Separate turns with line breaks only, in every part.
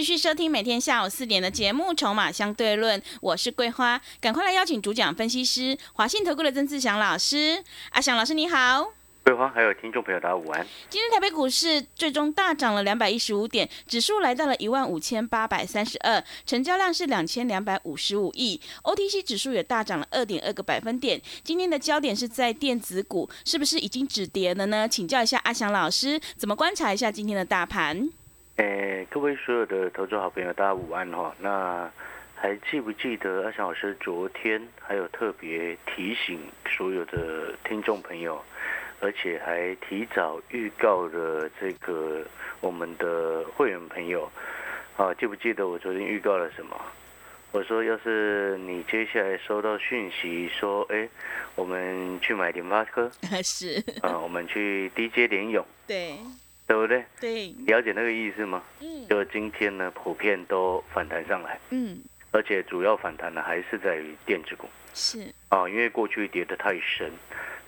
欢迎持续收听每天下午四点的节目《筹码相对论》，我是桂花，赶快来邀请主讲分析师华信投顾的曾志祥老师。阿祥老师你好，
桂花还有听众朋友大家午安。
今天台北股市最终大涨了两百一十五点，指数来到了一万五千八百三十二，成交量是两千两百五十五亿，OTC 指数也大涨了二点二个百分点。今天的焦点是在电子股，是不是已经止跌了呢？请教一下阿祥老师，怎么观察一下今天的大盘？
诶，各位所有的投资好朋友，大家午安哈。那还记不记得阿翔老师昨天还有特别提醒所有的听众朋友，而且还提早预告了这个我们的会员朋友啊，记不记得我昨天预告了什么？我说，要是你接下来收到讯息说，哎，我们去买联发科，
是
啊，我们去低阶联勇，
对
对不对？
对，
了解那个意思吗？
嗯。
就今天呢，普遍都反弹上来，
嗯，
而且主要反弹呢还是在于电子股。
是。
啊，因为过去跌得太深。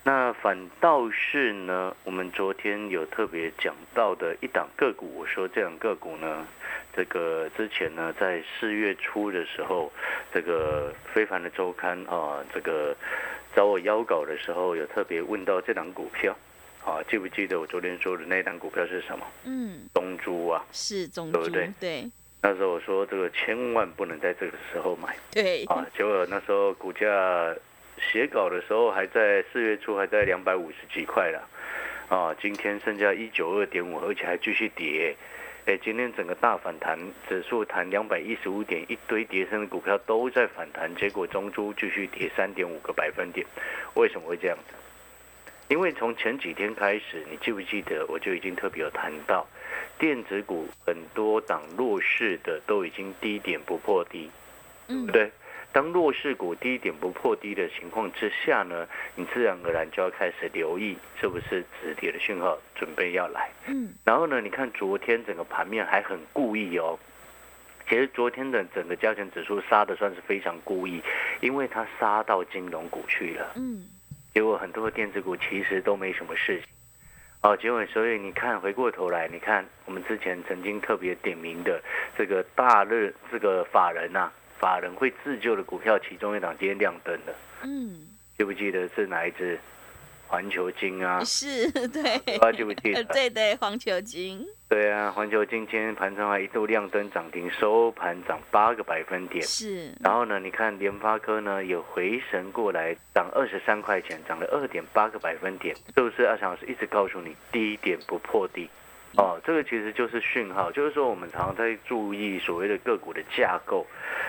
那反倒是呢，我们昨天有特别讲到的一档个股，我说这档个股呢，这个之前呢在四月初的时候，这个非凡的周刊啊，这个找我邀稿的时候，有特别问到这档股票，啊，记不记得我昨天说的那档股票是什么？
嗯
中珠啊。
是中珠
对不对
对
那时候我说这个千万不能在这个时候买
对
啊，结果那时候股价写稿的时候还在四月初还在两百五十几块了，啊，今天剩下一九二点五，而且还继续跌。哎，今天整个大反弹，指数弹两百一十五点，一堆跌升的股票都在反弹，结果中珠继续跌三点五个百分点，为什么会这样子？因为从前几天开始，你记不记得我就已经特别有谈到，电子股很多档弱势的都已经低点不破低，对
嗯
不对？当弱势股低点不破低的情况之下呢，你自然而然就要开始留意是不是止跌的讯号准备要来。
嗯
然后呢，你看昨天整个盘面还很故意哦。其实昨天的整个加权指数杀的算是非常故意，因为它杀到金融股去了。
嗯
结果很多的电子股其实都没什么事情。哦，结果所以你看，回过头来，你看我们之前曾经特别点名的这个大日这个法人呐、法人会自救的股票，其中一档今天亮灯了，
嗯
记不记得是哪一只？环球金啊，
是对
大家记不记得？
对对 环球金
对啊，环球金今天盘中还一度亮灯涨停，收盘涨八个百分点。
是
然后呢，你看联发科呢有回神过来，涨二十三块钱，涨了二点八个百分点，是不是？阿强老师一直告诉你，低点不破低。哦，这个其实就是讯号，就是说我们常常在注意所谓的个股的架构。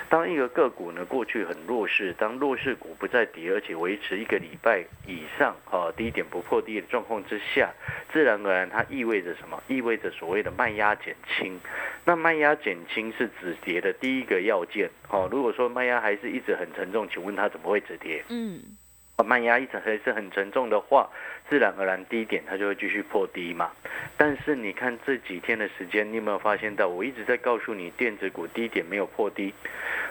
当一个个股呢过去很弱势，当弱势股不再跌，而且维持一个礼拜以上，哦，低点不破低的状况之下，自然而然它意味着什么？意味着所谓的卖压减轻。那卖压减轻是止跌的第一个要件。哦，如果说卖压还是一直很沉重，请问它怎么会止跌？
嗯
啊，卖压一直还是很沉重的话，自然而然低点它就会继续破低嘛。但是你看这几天的时间，你有没有发现到？我一直在告诉你，电子股低点没有破低，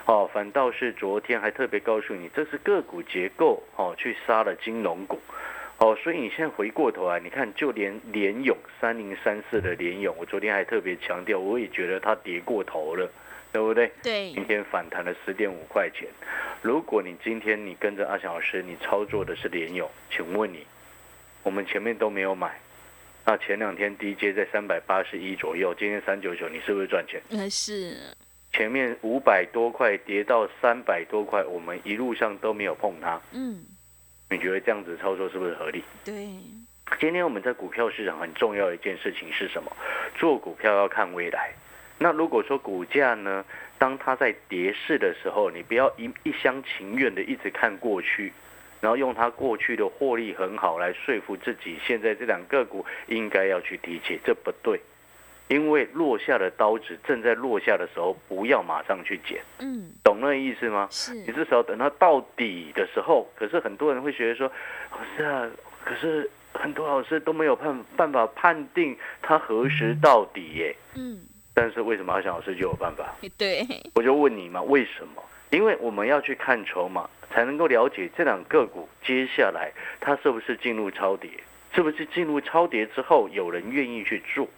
哦，反倒是昨天还特别告诉你，这是个股结构哦，去杀了金融股。哦，所以你现在回过头来，你看，就连联勇三零三四的联勇，我昨天还特别强调，我也觉得它跌过头了，对不对？
对
今天反弹了十点五块钱。如果你今天你跟着阿翔老师，你操作的是联友，请问你，我们前面都没有买，那前两天低阶在三百八十一左右，今天三九九，你是不是赚钱？
呃是
前面五百多块跌到三百多块，我们一路上都没有碰它，
嗯
你觉得这样子操作是不是合理？
对
今天我们在股票市场很重要的一件事情是什么？做股票要看未来。那如果说股价呢，当它在跌势的时候，你不要一一厢情愿的一直看过去，然后用它过去的获利很好来说服自己，现在这两个股应该要去低接，这不对。因为落下的刀子正在落下的时候，不要马上去捡，
嗯，
懂那个意思吗？
是
你至少等它到底的时候。可是很多人会觉得说，老师啊，可是很多老师都没有判办法判定它何时到底耶。
嗯，
但是为什么阿翔老师就有办法？
对，
我就问你嘛，为什么？因为我们要去看筹码，才能够了解这两个股接下来它是不是进入超跌，是不是进入超跌之后有人愿意去做。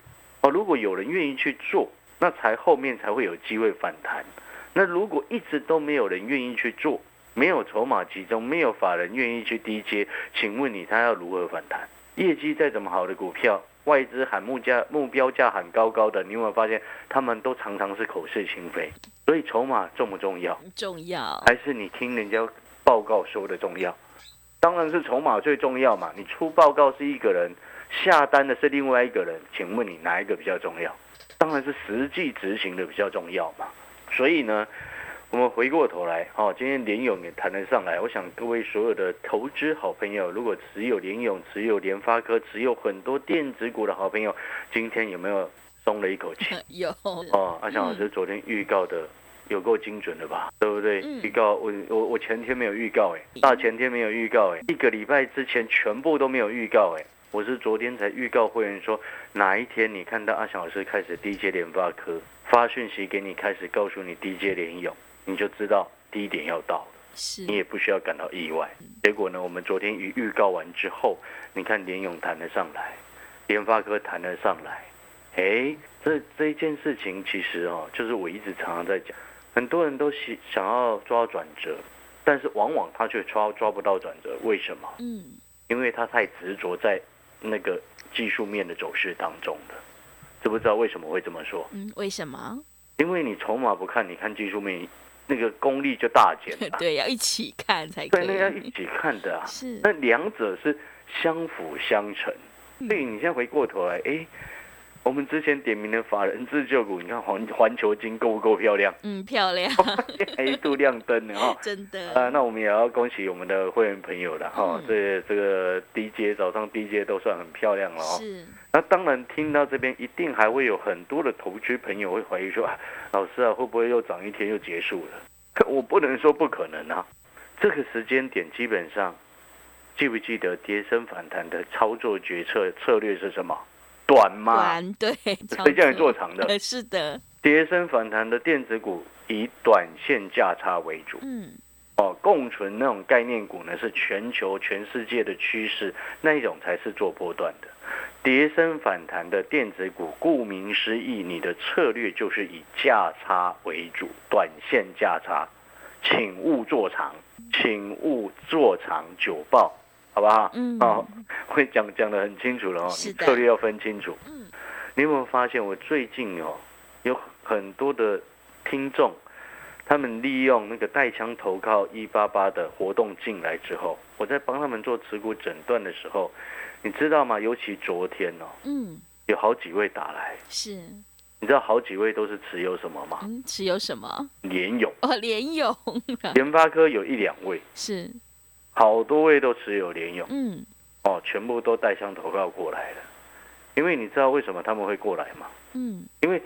哦，如果有人愿意去做，那才后面才会有机会反弹。那如果一直都没有人愿意去做，没有筹码集中，没有法人愿意去低接，请问你他要如何反弹？业绩再怎么好的股票，外资喊目价目标价喊高高的，你有没有发现他们都常常是口是心非？所以筹码重不重要？
重要，
还是你听人家报告说的重要？当然是筹码最重要嘛。你出报告是一个人，下单的是另外一个人，请问你哪一个比较重要？当然是实际执行的比较重要嘛。所以呢，我们回过头来，哦，今天联勇也谈得上来。我想各位所有的投资好朋友，如果持有联勇、持有联发科、持有很多电子股的好朋友，今天有没有松了一口气？
有，
哦，阿翔老师昨天预告的有够精准的吧？对不对？
嗯
预告我我我前天没有预告哎，大前天没有预告哎，一个礼拜之前全部都没有预告哎，我是昨天才预告会员说哪一天你看到阿翔老师开始低阶联发科发讯息给你，开始告诉你低阶联勇，你就知道低点要到了。
是
你也不需要感到意外。结果呢，我们昨天预预告完之后，你看联勇弹了上来，联发科弹了上来，哎，这这一件事情其实哦，就是我一直常常在讲，很多人都想想要抓转折，但是往往他却抓抓不到转折，为什么？
嗯，
因为他太执着在那个技术面的走势当中了。知不知道为什么会这么说？
嗯，为什么？
因为你筹码不看，你看技术面，那个功力就大减了。
对，要一起看才可
对，那要一起看的啊。
是
那两者是相辅相成。所以你现在回过头来，哎，我们之前点名的法人自救股，你看环环球金够不够漂亮？
嗯，漂亮，
还一度亮灯呢哈。
真的。
啊，那我们也要恭喜我们的会员朋友了哈。
嗯
这这个低阶早上 DJ 都算很漂亮了哦。
是，
那当然，听到这边一定还会有很多的投资朋友会怀疑说，啊、老师啊，会不会又涨一天又结束了？我不能说不可能啊。这个时间点基本上，记不记得跌升反弹的操作决策策略是什么？短嘛，
短对，
谁叫你做长的？
呃是的，
跌升反弹的电子股以短线价差为主。
嗯，
哦，共存那种概念股呢，是全球全世界的趋势，那一种才是做波段的。跌升反弹的电子股，顾名思义，你的策略就是以价差为主，短线价差，请勿做长，请勿做长久报，好不好？
嗯
哦，会讲讲的很清楚了哦，你策略要分清楚。
嗯，
你有没有发现，我最近哦，有很多的听众，他们利用那个带枪投靠一八八的活动进来之后，我在帮他们做持股诊断的时候，你知道吗？尤其昨天哦，
嗯，
有好几位打来，
是，
你知道好几位都是持有什么吗？
嗯，持有什么？
联勇、
哦，联勇
联发科有一两位，
是，
好多位都持有联用
嗯，
哦，全部都带枪投靠过来了。因为你知道为什么他们会过来吗？
嗯，
因为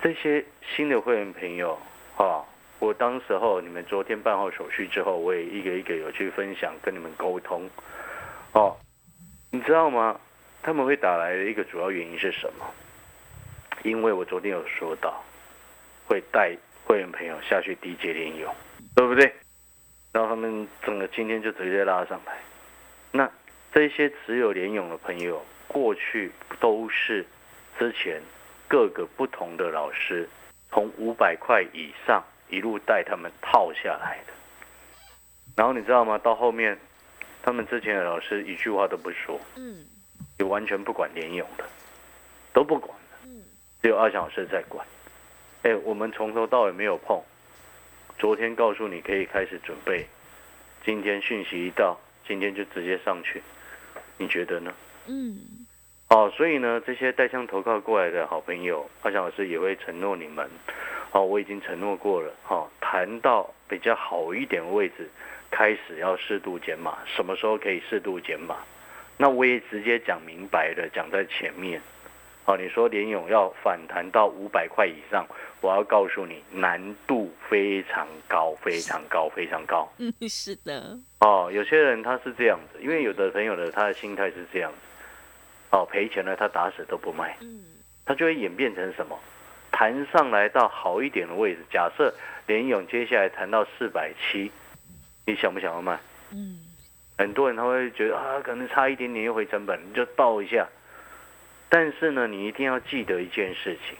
这些新的会员朋友，哈、我当时候你们昨天办好手续之后，我也一个一个有去分享，跟你们沟通，哦，你知道吗？他们会打来的一个主要原因是什么？因为我昨天有说到，会带会员朋友下去低阶联用，对不对？然后他们整个今天就直接拉上来。那这些持有联勇的朋友，过去都是之前各个不同的老师，从五百块以上一路带他们套下来的。然后你知道吗？到后面，他们之前的老师一句话都不说，
嗯，
也完全不管联勇的，都不管了，
嗯，
只有阿翔老师在管。哎，我们从头到尾没有碰。昨天告诉你可以开始准备，今天讯息一到，今天就直接上去，你觉得呢？
嗯，
哦，所以呢，这些带枪投靠过来的好朋友，阿翔老师也会承诺你们，哦，我已经承诺过了，哦，谈到比较好一点的位置，开始要适度减码，什么时候可以适度减码？那我也直接讲明白的，讲在前面，哦，你说联勇要反弹到五百块以上，我要告诉你，难度非常高，非常高，非常高。
嗯，是的。
哦，有些人他是这样子，因为有的朋友的他的心态是这样子，哦，赔钱了他打死都不卖，
嗯，
他就会演变成什么？弹上来到好一点的位置，假设联勇接下来弹到四百七，你想不想要卖？
嗯，
很多人他会觉得啊，可能差一点点又回成本，你就报一下。但是呢，你一定要记得一件事情，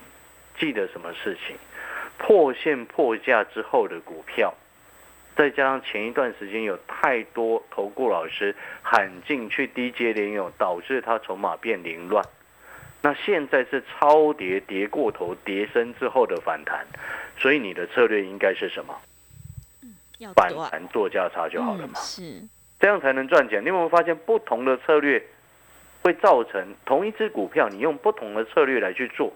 记得什么事情？破线破价之后的股票，再加上前一段时间有太多投顾老师喊进去低阶连用，导致它筹码变凌乱。那现在是超跌跌过头，跌升之后的反弹，所以你的策略应该是什么？
要
反弹做价差就好了
嗯
嘛。
是，
这样才能赚钱。你有没有发现不同的策略会造成同一只股票，你用不同的策略来去做，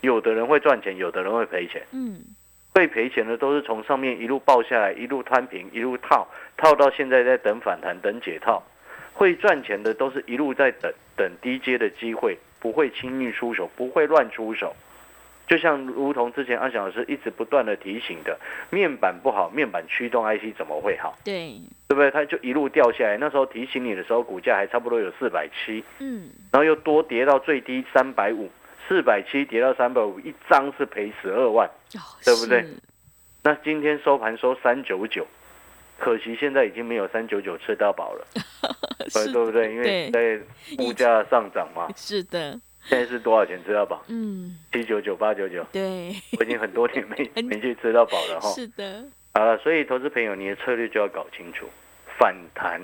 有的人会赚钱，有的人会赔钱。
嗯，
会赔钱的都是从上面一路爆下来，一路摊平，一路套，套到现在在等反弹，等解套。会赚钱的都是一路在等等低阶的机会，不会轻易出手，不会乱出手。就像如同之前阿翔老师一直不断的提醒的，面板不好，面板驱动 IC 怎么会好？
对，
对不对？它就一路掉下来。那时候提醒你的时候，股价还差不多有四百七，
嗯，
然后又多跌到最低三百五，四百七跌到三百五，一张是赔十二万。
哦，
对不对？那今天收盘收三九九，可惜现在已经没有三九九吃到饱了，呃对不对？因为
对
在物价上涨嘛，
是的，
现在是多少钱吃到饱？
嗯，
七九九、八九九，
对，
我已经很多年没 没去吃到饱了哈。
是的，
好了，所以投资朋友，你的策略就要搞清楚，反弹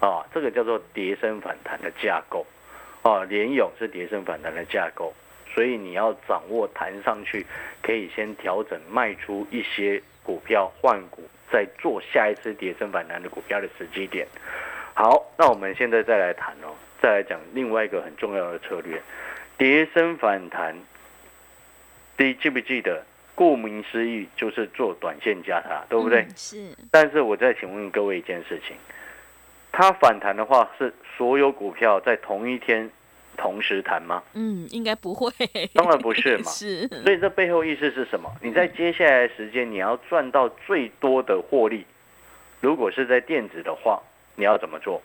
啊，这个叫做跌升反弹的架构啊，联勇是跌升反弹的架构，所以你要掌握弹上去，可以先调整卖出一些股票换股，再做下一次跌升反弹的股票的时机点。好，那我们现在再来谈哦，再来讲另外一个很重要的策略，跌升反弹。第一，记不记得？顾名思义就是做短线价差，对不对？
嗯是，
但是我再请问各位一件事情，它反弹的话是所有股票在同一天同时谈吗？
嗯，应该不会，
当然不是嘛。
是，
所以这背后意思是什么？你在接下来的时间你要赚到最多的获利，如果是在电子的话，你要怎么做？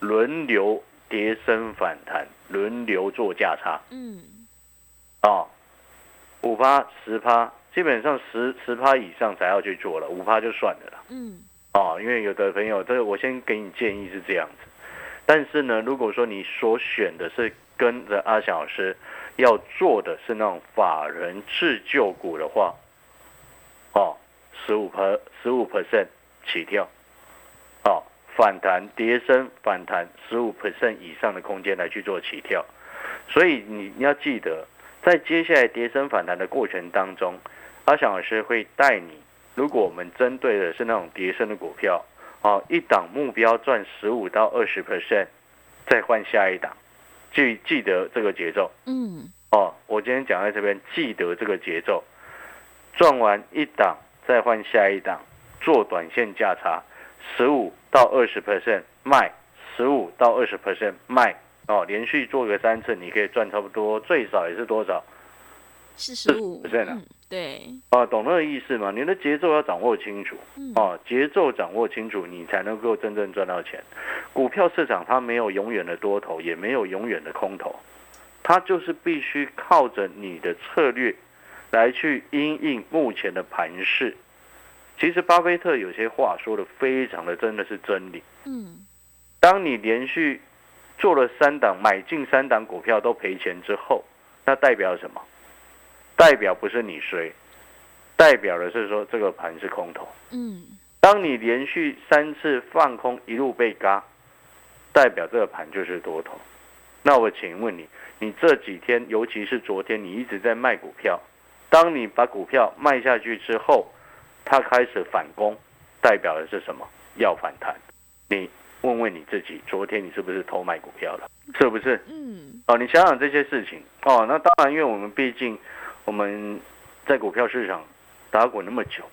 轮流跌升反弹，轮流做价差
嗯，
啊，五趴十趴，基本上十十趴以上才要去做了，五趴就算了啦。
嗯，
哦，因为有的朋友，这个我先给你建议是这样子，但是呢，如果说你所选的是跟着阿翔老师要做的是那种法人自救股的话，哦，十五 per 十五 percent 起跳，哦，反弹跌升反弹十五 percent 以上的空间来去做起跳，所以你你要记得，在接下来跌升反弹的过程当中，阿翔老师会带你。如果我们针对的是那种跌升的股票，哦，一档目标赚十五到二十 percent，再换下一档，记记得这个节奏。
嗯，
哦。我今天讲在这边，记得这个节奏，赚完一档再换下一档，做短线价差，十五到二十 percent 卖，十五到二十 percent 卖，哦，连续做个三次，你可以赚差不多，最少也是多少？
四十五
，percent 啊。
嗯，对，
啊，懂那个意思吗？你的节奏要掌握清楚。
嗯，
哦，节奏掌握清楚，你才能够真正赚到钱。股票市场它没有永远的多头，也没有永远的空头，它就是必须靠着你的策略来去因应目前的盘势。其实巴菲特有些话说的非常的真的是真理。
嗯，
当你连续做了三档买进三档股票都赔钱之后，那代表什么？代表不是你衰，代表的是说这个盘是空头。
嗯，
当你连续三次放空一路被嘎，代表这个盘就是多头。那我请问你，你这几天，尤其是昨天，你一直在卖股票，当你把股票卖下去之后，它开始反攻，代表的是什么？要反弹。你问问你自己，昨天你是不是偷卖股票了？是不是？
嗯，
哦，你想想这些事情哦。那当然，因为我们毕竟我们在股票市场打滚那么久，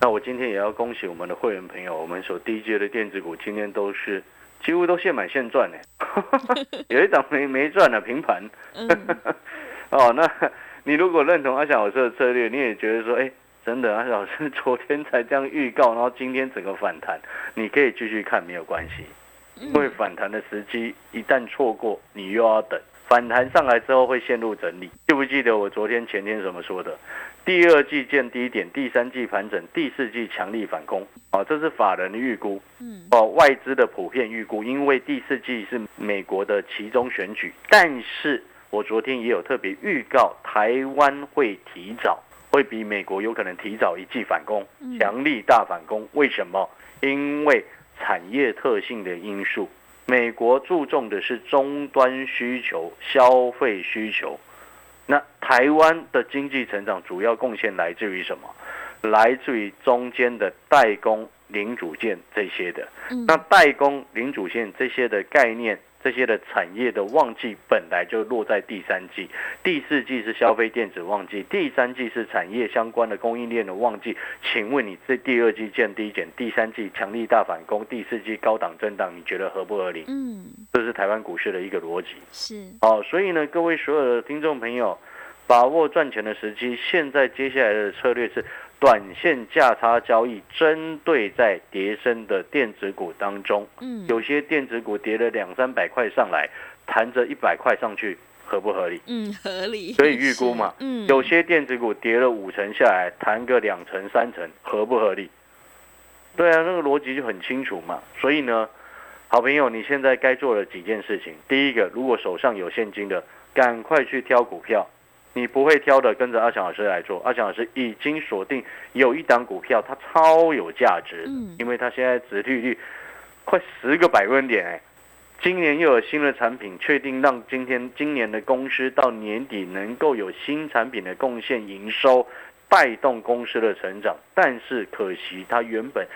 那我今天也要恭喜我们的会员朋友，我们所低阶的电子股今天都是几乎都现买现赚呢，有一档没没赚的，平盘。哦，那你如果认同阿翔老师的策略，你也觉得说，哎，真的阿翔老师昨天才这样预告，然后今天整个反弹，你可以继续看没有关系，因为反弹的时机一旦错过，你又要等。反弹上来之后会陷入整理，记不记得我昨天前天怎么说的？第二季见低点，第三季盘整，第四季强力反攻。哦，这是法人的预估，嗯，哦，外资的普遍预估，因为第四季是美国的其中选举，但是我昨天也有特别预告，台湾会提早，会比美国有可能提早一季反攻，强力大反攻。为什么？因为产业特性的因素。美国注重的是终端需求、消费需求，那台湾的经济成长主要贡献来自于什么？来自于中间的代工、零组件这些的。那代工、零组件这些的概念。这些的产业的旺季本来就落在第三季，第四季是消费电子旺季，第三季是产业相关的供应链的旺季。请问你这第二季见低减，第三季强力大反攻，第四季高档震荡，你觉得合不合理？嗯，这是台湾股市的一个逻辑。
是。
哦，所以呢，各位所有的听众朋友，把握赚钱的时机。现在接下来的策略是。短线价差交易，针对在跌升的电子股当中，嗯，有些电子股跌了两三百块上来，弹着一百块上去，合不合理？
嗯，合理。
可以预估嘛？嗯，有些电子股跌了五成下来，弹个两成三成，合不合理？对啊，那个逻辑就很清楚嘛。所以呢，好朋友，你现在该做的几件事情，第一个，如果手上有现金的，赶快去挑股票。你不会挑的，跟着阿强老师来做。阿强老师已经锁定有一档股票，它超有价值，嗯，因为它现在殖利率快十个百分点，哎，今年又有新的产品，确定让今天今年的公司到年底能够有新产品的贡献营收，带动公司的成长。但是可惜它原本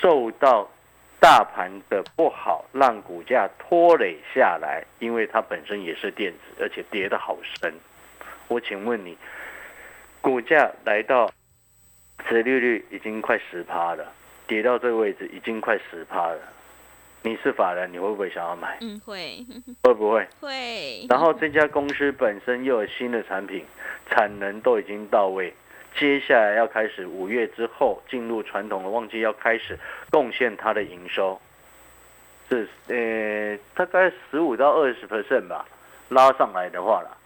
受到大盘的不好，让股价拖累下来，因为它本身也是电子，而且跌得好深。我请问你，股价来到，市利率已经快十趴了，跌到这个位置已经快十趴了。你是法人，你会不会想要买？
嗯，会。
会不会？
会。
然后这家公司本身又有新的产品，产能都已经到位，接下来要开始五月之后进入传统的旺季，要开始贡献它的营收，是呃大概十五到二十 percent 吧，拉上来的话了。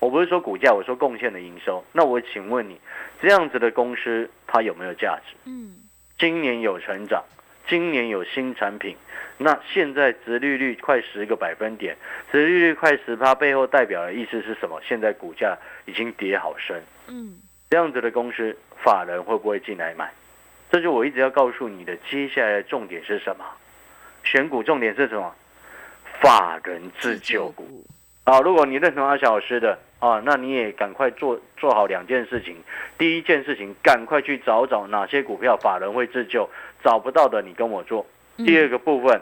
我不是说股价，我说贡献的营收。那我请问你，这样子的公司它有没有价值？嗯，今年有成长，今年有新产品，那现在殖利率快十个百分点，殖利率快十趴，背后代表的意思是什么？现在股价已经跌好深。嗯，这样子的公司，法人会不会进来买？这就我一直要告诉你的，接下来的重点是什么？选股重点是什么？法人自救股。好，如果你认同阿小老师的。啊，那你也赶快做做好两件事情。第一件事情，赶快去找找哪些股票法人会自救，找不到的你跟我做。第二个部分，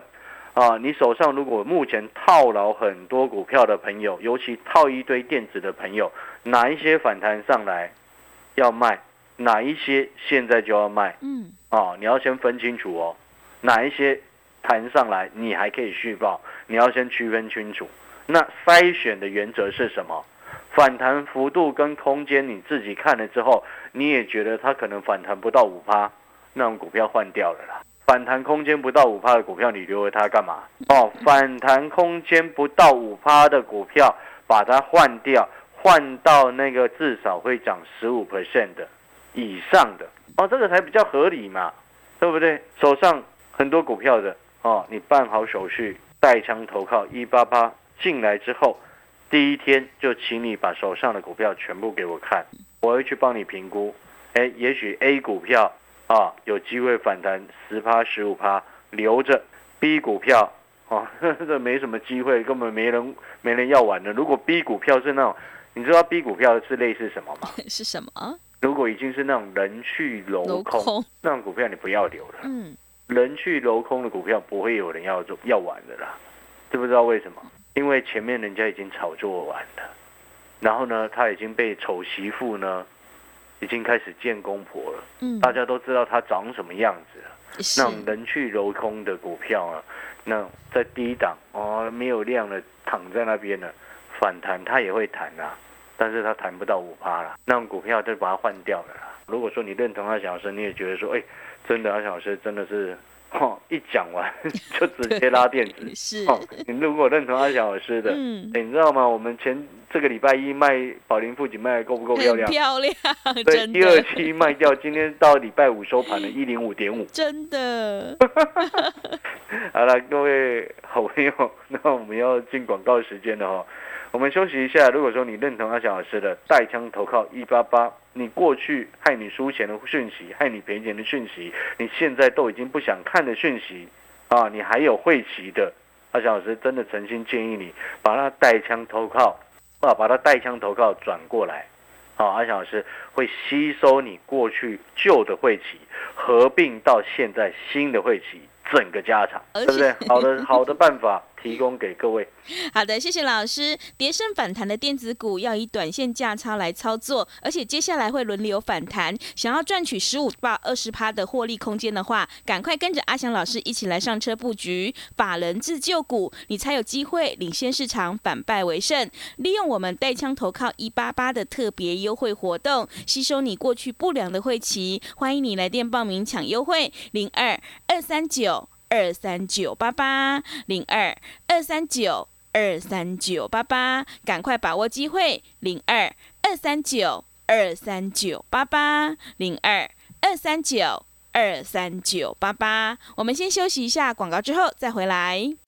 啊，你手上如果目前套牢很多股票的朋友，尤其套一堆电子的朋友，哪一些反弹上来要卖，哪一些现在就要卖？嗯，啊，你要先分清楚哦，哪一些弹上来你还可以续报，你要先区分清楚。那筛选的原则是什么？反弹幅度跟空间，你自己看了之后，你也觉得它可能反弹不到五趴，那种股票换掉了啦。反弹空间不到五趴的股票，你留着它干嘛？哦，反弹空间不到五趴的股票，把它换掉，换到那个至少会涨十五 percent 的以上的哦，这个才比较合理嘛，对不对？手上很多股票的哦，你办好手续，带枪投靠一八八进来之后。第一天就请你把手上的股票全部给我看，我会去帮你评估。哎，也许 A 股票啊有机会反弹十趴十五趴，留着 B 股票啊，这没什么机会，根本没人没人要玩的。如果 B 股票是那种，你知道 B 股票是类似什么吗？
是什么？
如果已经是那种人去楼空那种股票，你不要留了。嗯，人去楼空的股票不会有人要做要玩的啦，知不知道为什么？因为前面人家已经炒作完了，然后呢，他已经被丑媳妇呢已经开始见公婆了，
嗯，
大家都知道他长什么样子了。那种人去楼空的股票啊，那在低档哦没有量了躺在那边了，反弹他也会弹啊，但是他弹不到五趴了，那种股票就把它换掉了啦。如果说你认同阿小老师，你也觉得说，哎，真的阿小老师真的是，哦，一讲完 就直接拉垫子。
是，
哦，你如果认同阿小老师的，你知道吗？我们前这个礼拜一卖宝林富锦卖的够不够漂亮？
漂亮，
对，
真
第二
的，
期卖掉，今天到礼拜五收盘的一零五点五。
真的，
好了，各位好朋友，那我们要进广告时间了哦。我们休息一下。如果说你认同阿翔老师的带枪投靠一八八，你过去害你输钱的讯息，害你赔钱的讯息，你现在都已经不想看的讯息啊，你还有会期的，阿翔老师真的诚心建议你把那带枪投靠啊，把它带枪投靠转过来。好、阿翔老师会吸收你过去旧的会期，合并到现在新的会期，整个家产，对不对？好的好的办法提供给各位。
好的，谢谢老师。跌升反弹的电子股要以短线价差来操作，而且接下来会轮流反弹。想要赚取十五到二十趴的获利空间的话，赶快跟着阿翔老师一起来上车布局法人自救股，你才有机会领先市场，反败为胜。利用我们带枪投靠一八八的特别优惠活动，吸收你过去不良的会期。欢迎你来电报名抢优惠，零二二三九二三九八八零二二三九。二三九八八，赶快把握机会，零二二三九二三九八八，零二二三九二三九八八。我们先休息一下广告，之后再回来。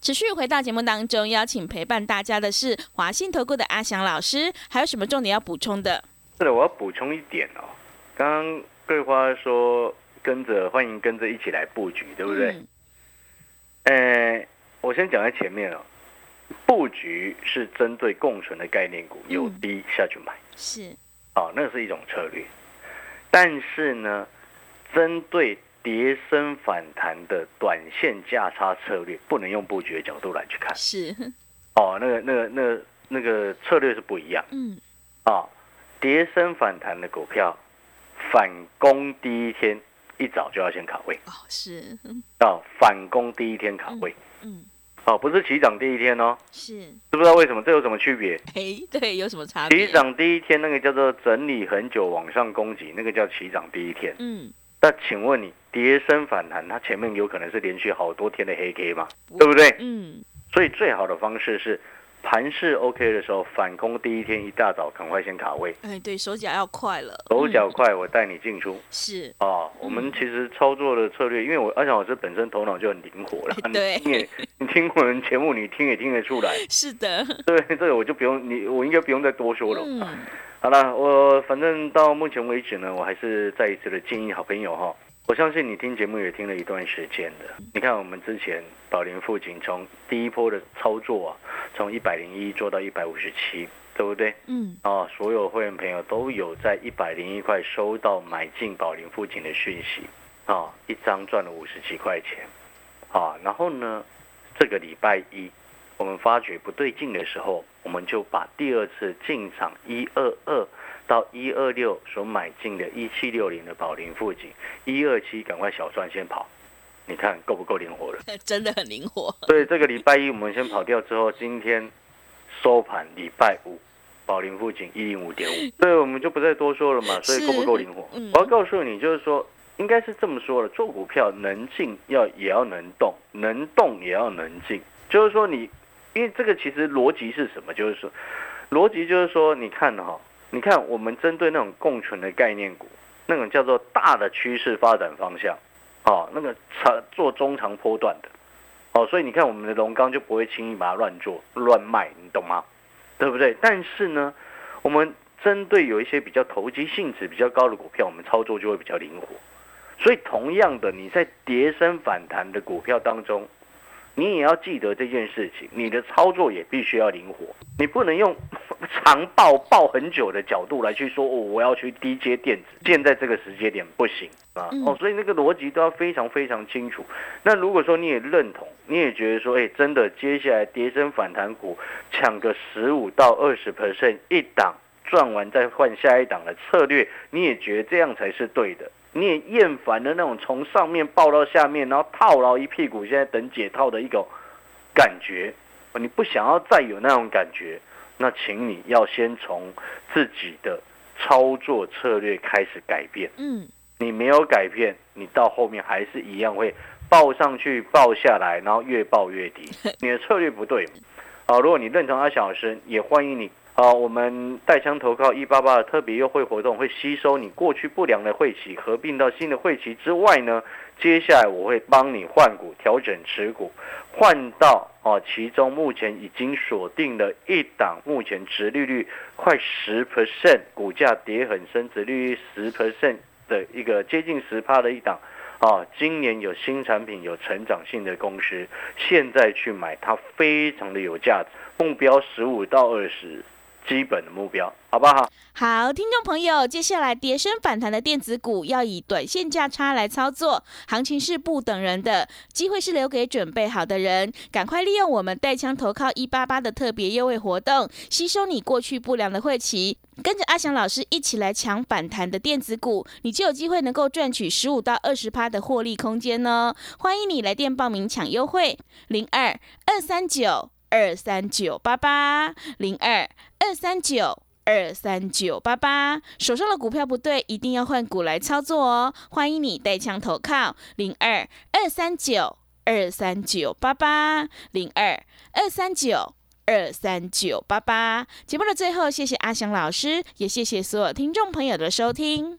持续回到节目当中，邀请陪伴大家的是华信投顾的阿翔老师，还有什么重点要补充的？
是的，我要补充一点哦。刚刚桂花说跟着欢迎跟着一起来布局，对不对？
嗯
呃，我先讲在前面哦。布局是针对共存的概念股，有
嗯
低下去买。
是，
哦，那是一种策略。但是呢，针对跌升反弹的短线价差策略，不能用布局的角度来去看。
是，
哦，那个、那个、那个、那个策略是不一样
嗯，
啊、跌升反弹的股票，反攻第一天一早就要先卡位
哦，是，
哦、反攻第一天卡位。
嗯，
哦，不是起涨第一天哦，
是，
知不知道为什么？这有什么区别？
哎，对，有什么差别？
起涨第一天那个叫做整理很久往上攻击，那个叫起涨第一天。
嗯，
那请问你跌升反弹，它前面有可能是连续好多天的黑 K 嘛，对不对？
嗯，
所以最好的方式是盘势 OK 的时候，反攻第一天一大早赶快先卡位，
哎，对手脚要快了，
手脚
嗯
快，我带你进出。
是，
啊，我们其实操作的策略，因为我阿翔老师本身头脑就很灵活了，
对。
你听也你听我们节目，你听也听得出来，
是的，
对，这个我就不用你，我应该不用再多说了。
嗯，
好了，我反正到目前为止呢，我还是再一次的建议好朋友哈，我相信你听节目也听了一段时间的。你看我们之前宝林富锦从第一波的操作啊，从一百零一做到一百五十七，对不对？
嗯，
啊，所有会员朋友都有在一百零一块收到买进宝林富锦的讯息啊，一张赚了五十几块钱啊，然后呢，这个礼拜一我们发觉不对劲的时候，我们就把第二次进场一二二到一二六所买进的一七六零的宝林附近一二七，赶快小赚先跑，你看够不够灵活了？
真的很灵活，
所以这个礼拜一我们先跑掉之后，今天收盘礼拜五，宝林附近一零五点五，所以我们就不再多说了嘛。所以
是
够不够灵活？
嗯
我要告诉你，就是说，应该是这么说的：做股票能进要也要能动，能动也要能进。就是说你，因为这个其实逻辑是什么？就是说，逻辑就是说，你看哈、你看我们针对那种共存的概念股，那种叫做大的趋势发展方向，哦，那个长做中长波段的。哦，所以你看我们的龙钢就不会轻易把它乱做乱卖，你懂吗？对不对？但是呢，我们针对有一些比较投机性质比较高的股票，我们操作就会比较灵活。所以，同样的，你在跌升反弹的股票当中，你也要记得这件事情，你的操作也必须要灵活，你不能用长抱抱很久的角度来去说，哦，我要去低阶电子，现在这个时间点不行啊，哦，所以那个逻辑都要非常非常清楚。那如果说你也认同，你也觉得说，哎，真的接下来跌升反弹股抢个十五到二十 percent 一档赚完再换下一档的策略，你也觉得这样才是对的。你也厌烦的那种从上面抱到下面，然后套牢一屁股，现在等解套的一种感觉，你不想要再有那种感觉，那请你要先从自己的操作策略开始改变。嗯，你没有改变，你到后面还是一样会报上去、报下来，然后越报越低。你的策略不对。啊，如果你认同阿小老师，也欢迎你。啊，我们带枪投靠一八八的特别优惠活动会吸收你过去不良的会期，合并到新的会期之外呢，接下来我会帮你换股调整持股，换到哦，其中目前已经锁定了一档，目前值利率快十 percent，股价跌很深，值利率十 percent 的一个接近十趴的一档，啊，今年有新产品有成长性的公司，现在去买它非常的有价值，目标十五到二十。基本的目标，好不好？
好，听众朋友，接下来跌升反弹的电子股要以短线价差来操作，行情是不等人的，机会是留给准备好的人，赶快利用我们带枪投靠一八八的特别优惠活动，吸收你过去不良的晦气，跟着阿翔老师一起来抢反弹的电子股，你就有机会能够赚取十五到二十趴的获利空间呢。欢迎你来电报名抢优惠，零二二三九。二三九八八零二二三九二三九八八，手上的股票不对，一定要换股来操作哦。欢迎你带枪投靠零二二三九二三九八八零二二三九二三九八八。节目的最后，谢谢阿翔老师，也谢谢所有听众朋友的收听。